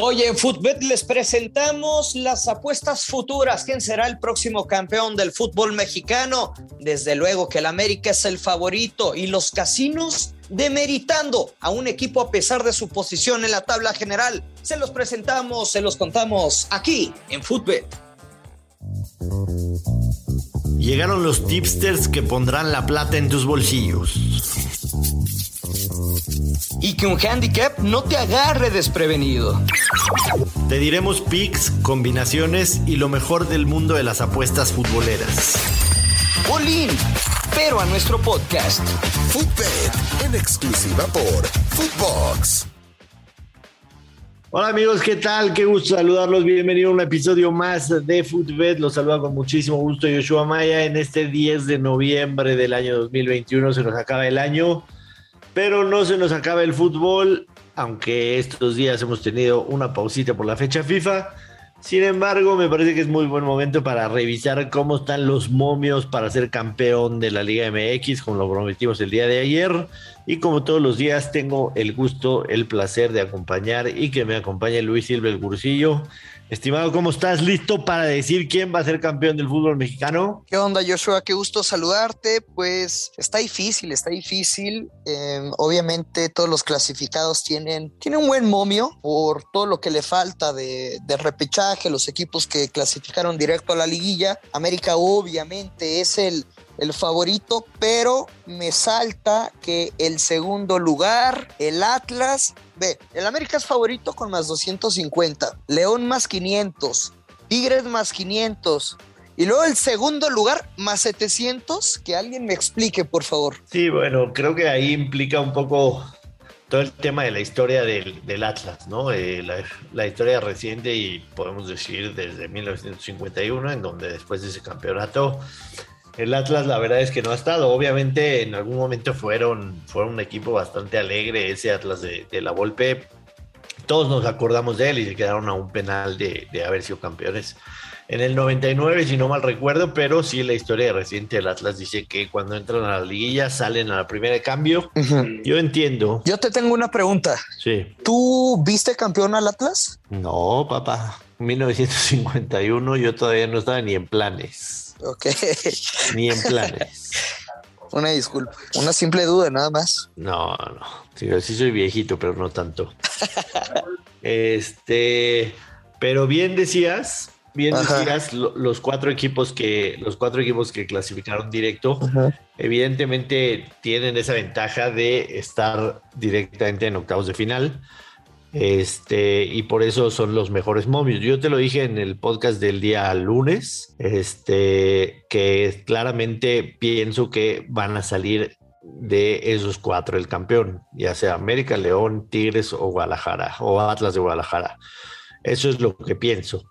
Hoy en Footbet les presentamos las apuestas futuras. ¿Quién será el próximo campeón del fútbol mexicano? Desde luego que el América es el favorito y los casinos demeritando a un equipo a pesar de su posición en la tabla general. Se los presentamos, se los contamos aquí en Footbet. Llegaron los tipsters que pondrán la plata en tus bolsillos. Y que un handicap no te agarre desprevenido. Te diremos picks, combinaciones y lo mejor del mundo de las apuestas futboleras. Bolín, pero a nuestro podcast. Footbet, en exclusiva por Footbox. Hola amigos, ¿qué tal? Qué gusto saludarlos. Bienvenido a un episodio más de Footbet. Los saluda con muchísimo gusto Yoshua Maya en este 10 de noviembre del año 2021. Se nos acaba el año, pero no se nos acaba el fútbol, aunque estos días hemos tenido una pausita por la fecha FIFA. Sin embargo, me parece que es muy buen momento para revisar cómo están los momios para ser campeón de la Liga MX, como lo prometimos el día de ayer. Y como todos los días, tengo el gusto, el placer de acompañar y que me acompañe Luis Silva el Cursillo. Estimado, ¿cómo estás? ¿Listo para decir quién va a ser campeón del fútbol mexicano? ¿Qué onda, Joshua? Qué gusto saludarte. Pues está difícil, está difícil. Eh, obviamente todos los clasificados tienen, un buen momio por todo lo que le falta de, repechaje, los equipos que clasificaron directo a la liguilla. América obviamente es el favorito, pero me salta que el segundo lugar, el Atlas, ve, el América es favorito con más 250, León más 500, Tigres más 500. Y luego el segundo lugar, más 700, que alguien me explique, por favor. Sí, bueno, creo que ahí implica un poco todo el tema de la historia del, Atlas, ¿no? Eh, la, historia reciente y podemos decir desde 1951, en donde después de ese campeonato el Atlas la verdad es que no ha estado. Obviamente en algún momento fueron, fueron un equipo bastante alegre ese Atlas de, de la Volpe. Todos nos acordamos de él y se quedaron a un penal de, de, haber sido campeones en el 99, si no mal recuerdo, pero sí la historia reciente del Atlas dice que cuando entran a la liguilla salen a la primera de cambio. Uh -huh. Yo entiendo. Yo te tengo una pregunta. Sí. ¿Tú viste campeón al Atlas? No, papá. 1951 yo todavía no estaba ni en planes. Ok. Ni en planes. Una disculpa, una simple duda nada más. No, no. Sí, sí soy viejito, pero no tanto. este, pero bien decías, bien Ajá. decías, lo, los cuatro equipos que los cuatro equipos que clasificaron directo, Ajá. evidentemente tienen esa ventaja de estar directamente en octavos de final. Este, y por eso son los mejores momios. Yo te lo dije en el podcast del día lunes, este, que claramente pienso que van a salir de esos cuatro el campeón, ya sea América, León, Tigres o Guadalajara, o Atlas de Guadalajara. Eso es lo que pienso.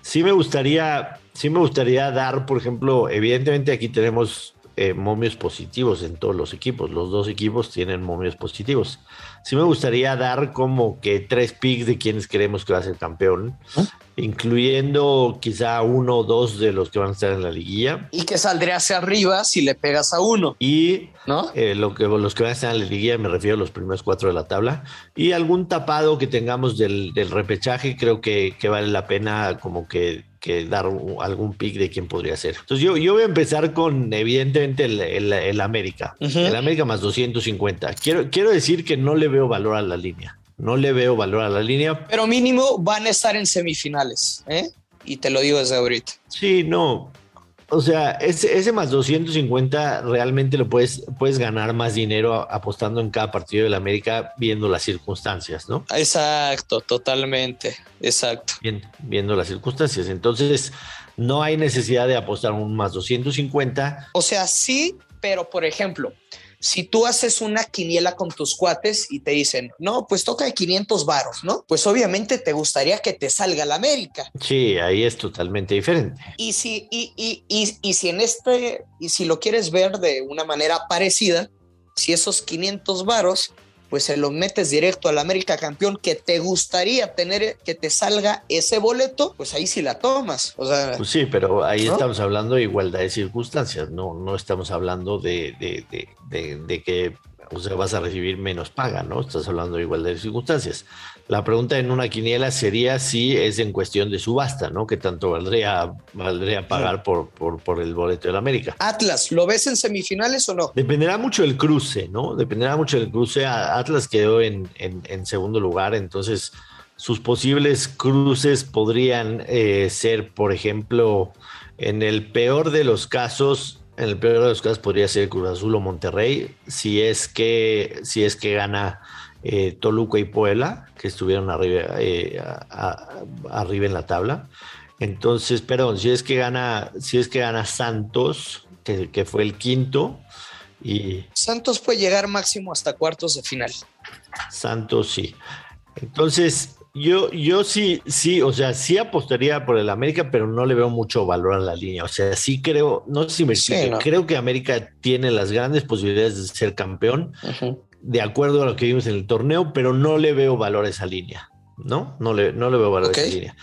Sí me gustaría, sí me gustaría dar, por ejemplo, evidentemente aquí tenemos eh, momios positivos en todos los equipos. Los dos equipos tienen momios positivos. Sí me gustaría dar como que tres picks de quienes queremos que va a ser campeón, ¿Eh? incluyendo quizá uno o dos de los que van a estar en la liguilla. Y que saldría hacia arriba si le pegas a uno. Y ¿no? Eh, lo que, los que van a estar en la liguilla, me refiero a los primeros cuatro de la tabla. Y algún tapado que tengamos del, del repechaje, creo que, que vale la pena como que que dar algún pick de quién podría ser. Entonces yo, yo voy a empezar con evidentemente el, el, el América. Uh -huh. El América más 250. Quiero, quiero decir que no le veo valor a la línea. No le veo valor a la línea. Pero mínimo van a estar en semifinales, ¿eh? Y te lo digo desde ahorita. Sí, no. O sea, ese, ese, más 250 realmente lo puedes, puedes ganar más dinero apostando en cada partido del América viendo las circunstancias, ¿no? Exacto, totalmente, exacto. Bien, viendo las circunstancias. Entonces, no hay necesidad de apostar un más 250. O sea, sí, pero por ejemplo, si tú haces una quiniela con tus cuates y te dicen, no, pues toca de 500 varos, ¿no? Pues obviamente te gustaría que te salga la América. Sí, ahí es totalmente diferente. Y si, y, y, y, y si en este, y si lo quieres ver de una manera parecida, si esos 500 varos pues se lo metes directo al América campeón que te gustaría tener que te salga ese boleto, pues ahí sí la tomas. O sea, pues sí, pero ahí ¿no? estamos hablando de igualdad de circunstancias, no, no estamos hablando de, de, de, de que o sea, vas a recibir menos paga, ¿no? Estás hablando de igualdad de circunstancias. La pregunta en una quiniela sería si es en cuestión de subasta, ¿no? ¿Qué tanto valdría, valdría pagar por, por, por el boleto del América? Atlas, ¿lo ves en semifinales o no? Dependerá mucho del cruce, ¿no? Dependerá mucho del cruce. Atlas quedó en, en, en segundo lugar, entonces sus posibles cruces podrían eh, ser, por ejemplo, en el peor de los casos, en el peor de los casos podría ser Cruz Azul o Monterrey, si es que, si es que gana eh, Toluca y Puebla, que estuvieron arriba, eh, arriba en la tabla. Entonces, perdón, si es que gana, si es que gana Santos, que, que fue el quinto, y Santos puede llegar máximo hasta cuartos de final. Santos sí. Entonces, yo, yo sí, sí, o sea, sí apostaría por el América, pero no le veo mucho valor a la línea. O sea, sí creo, no sé si me explique, creo que América tiene las grandes posibilidades de ser campeón, de acuerdo a lo que vimos en el torneo, pero no le veo valor a esa línea, ¿no? No le, no le veo valor a esa línea.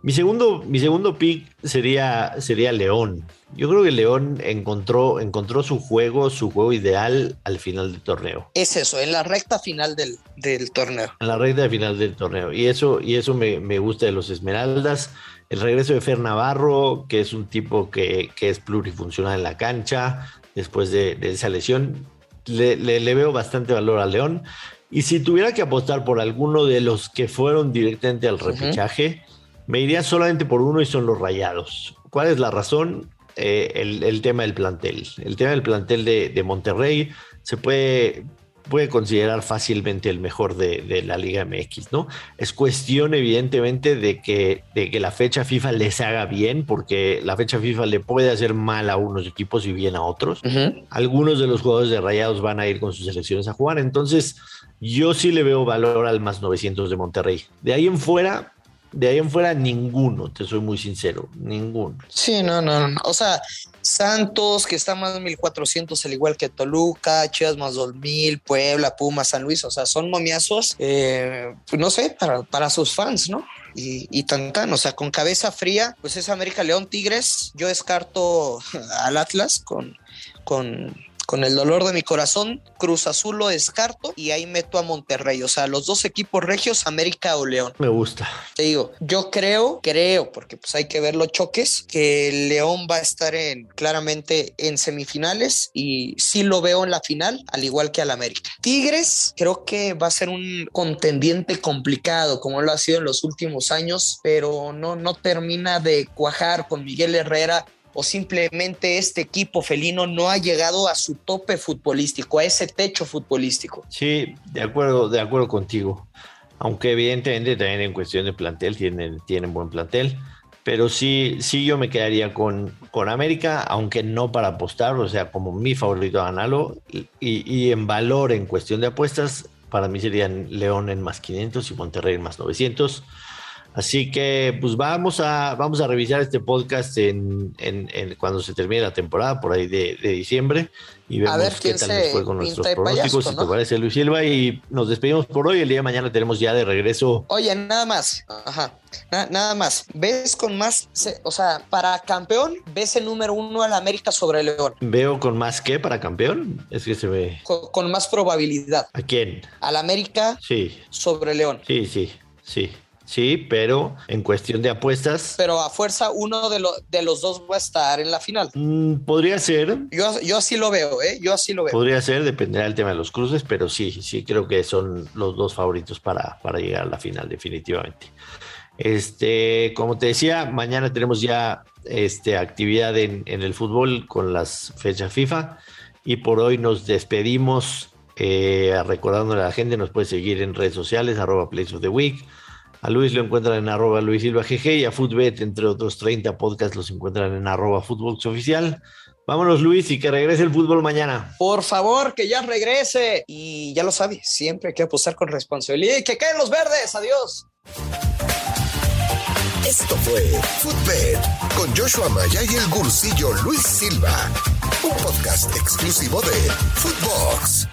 Mi segundo, mi segundo pick sería, sería León. Yo creo que León encontró, encontró su juego, su juego ideal al final del torneo. Es eso, en la recta final del, del torneo. En la recta final del torneo. Y eso, y eso me, me, gusta de los Esmeraldas. El regreso de Fer Navarro, que es un tipo que, que es plurifuncional en la cancha después de, de esa lesión. Le, le, le veo bastante valor a León. Y si tuviera que apostar por alguno de los que fueron directamente al repechaje, uh -huh me iría solamente por uno y son los rayados. ¿Cuál es la razón? Eh, el, el, tema del plantel. El tema del plantel de, de Monterrey se puede, puede, considerar fácilmente el mejor de, de, la Liga MX, ¿no? Es cuestión, evidentemente, de que, de que la fecha FIFA les haga bien, porque la fecha FIFA le puede hacer mal a unos equipos y bien a otros. Uh -huh. Algunos de los jugadores de Rayados van a ir con sus selecciones a jugar, entonces yo sí le veo valor al más 900 de Monterrey. De ahí en fuera, de ahí en fuera, ninguno, te soy muy sincero, ninguno. Sí, no, no, no. O sea, Santos, que está más de 1400, al igual que Toluca, Chivas más 2000, Puebla, Puma, San Luis, o sea, son momiazos, eh, no sé, para, para sus fans, ¿no? Y, y, tan tan, o sea, con cabeza fría, pues es América León Tigres. Yo descarto al Atlas con, con con el dolor de mi corazón, Cruz Azul lo descarto y ahí meto a Monterrey. O sea, los dos equipos regios, América o León. Me gusta. Te digo, yo creo, creo, porque pues hay que ver los choques, que León va a estar en claramente en semifinales y sí lo veo en la final, al igual que al América. Tigres, creo que va a ser un contendiente complicado, como lo ha sido en los últimos años, pero no, no termina de cuajar con Miguel Herrera o simplemente este equipo felino no ha llegado a su tope futbolístico, a ese techo futbolístico. Sí, de acuerdo, de acuerdo contigo. Aunque evidentemente también en cuestión de plantel tienen, tienen buen plantel. Pero sí, sí yo me quedaría con, con América, aunque no para apostar, o sea, como mi favorito ganarlo. Y, y en valor, en cuestión de apuestas, para mí serían León en más 500 y Monterrey en más 900. Así que pues vamos a, vamos a revisar este podcast en, en, en cuando se termine la temporada, por ahí de, de diciembre, y vemos ver, qué tal nos fue con nuestros pronósticos, si te parece Luis Silva, y nos despedimos por hoy, el día de mañana tenemos ya de regreso. Oye, nada más, ajá, Na, nada más, ves con más, o sea, para campeón, ves el número uno al América sobre León. Veo con más qué para campeón, es que se ve. Con, con más probabilidad. ¿A quién? Al América sí. sobre León. Sí, sí, sí. Sí, pero en cuestión de apuestas. Pero a fuerza uno de, lo, de los dos va a estar en la final. Mmm, podría ser. Yo, yo así lo veo, ¿eh? Yo así lo veo. Podría ser, dependerá del tema de los cruces, pero sí, sí creo que son los dos favoritos para, para llegar a la final, definitivamente. Este, como te decía, mañana tenemos ya este, actividad en, en el fútbol con las fechas FIFA y por hoy nos despedimos. Eh, recordándole a la gente, nos puede seguir en redes sociales, arroba Place of the Week. A Luis lo encuentran en arroba Luis Silva GG y a Footbet, entre otros 30 podcasts, los encuentran en arroba Footbox Oficial. Vámonos, Luis, y que regrese el fútbol mañana. Por favor, que ya regrese. Y ya lo sabe, siempre hay que apostar con responsabilidad. Y que caen los verdes. Adiós. Esto fue Footbet con Joshua Maya y el gursillo Luis Silva. Un podcast exclusivo de Footbox.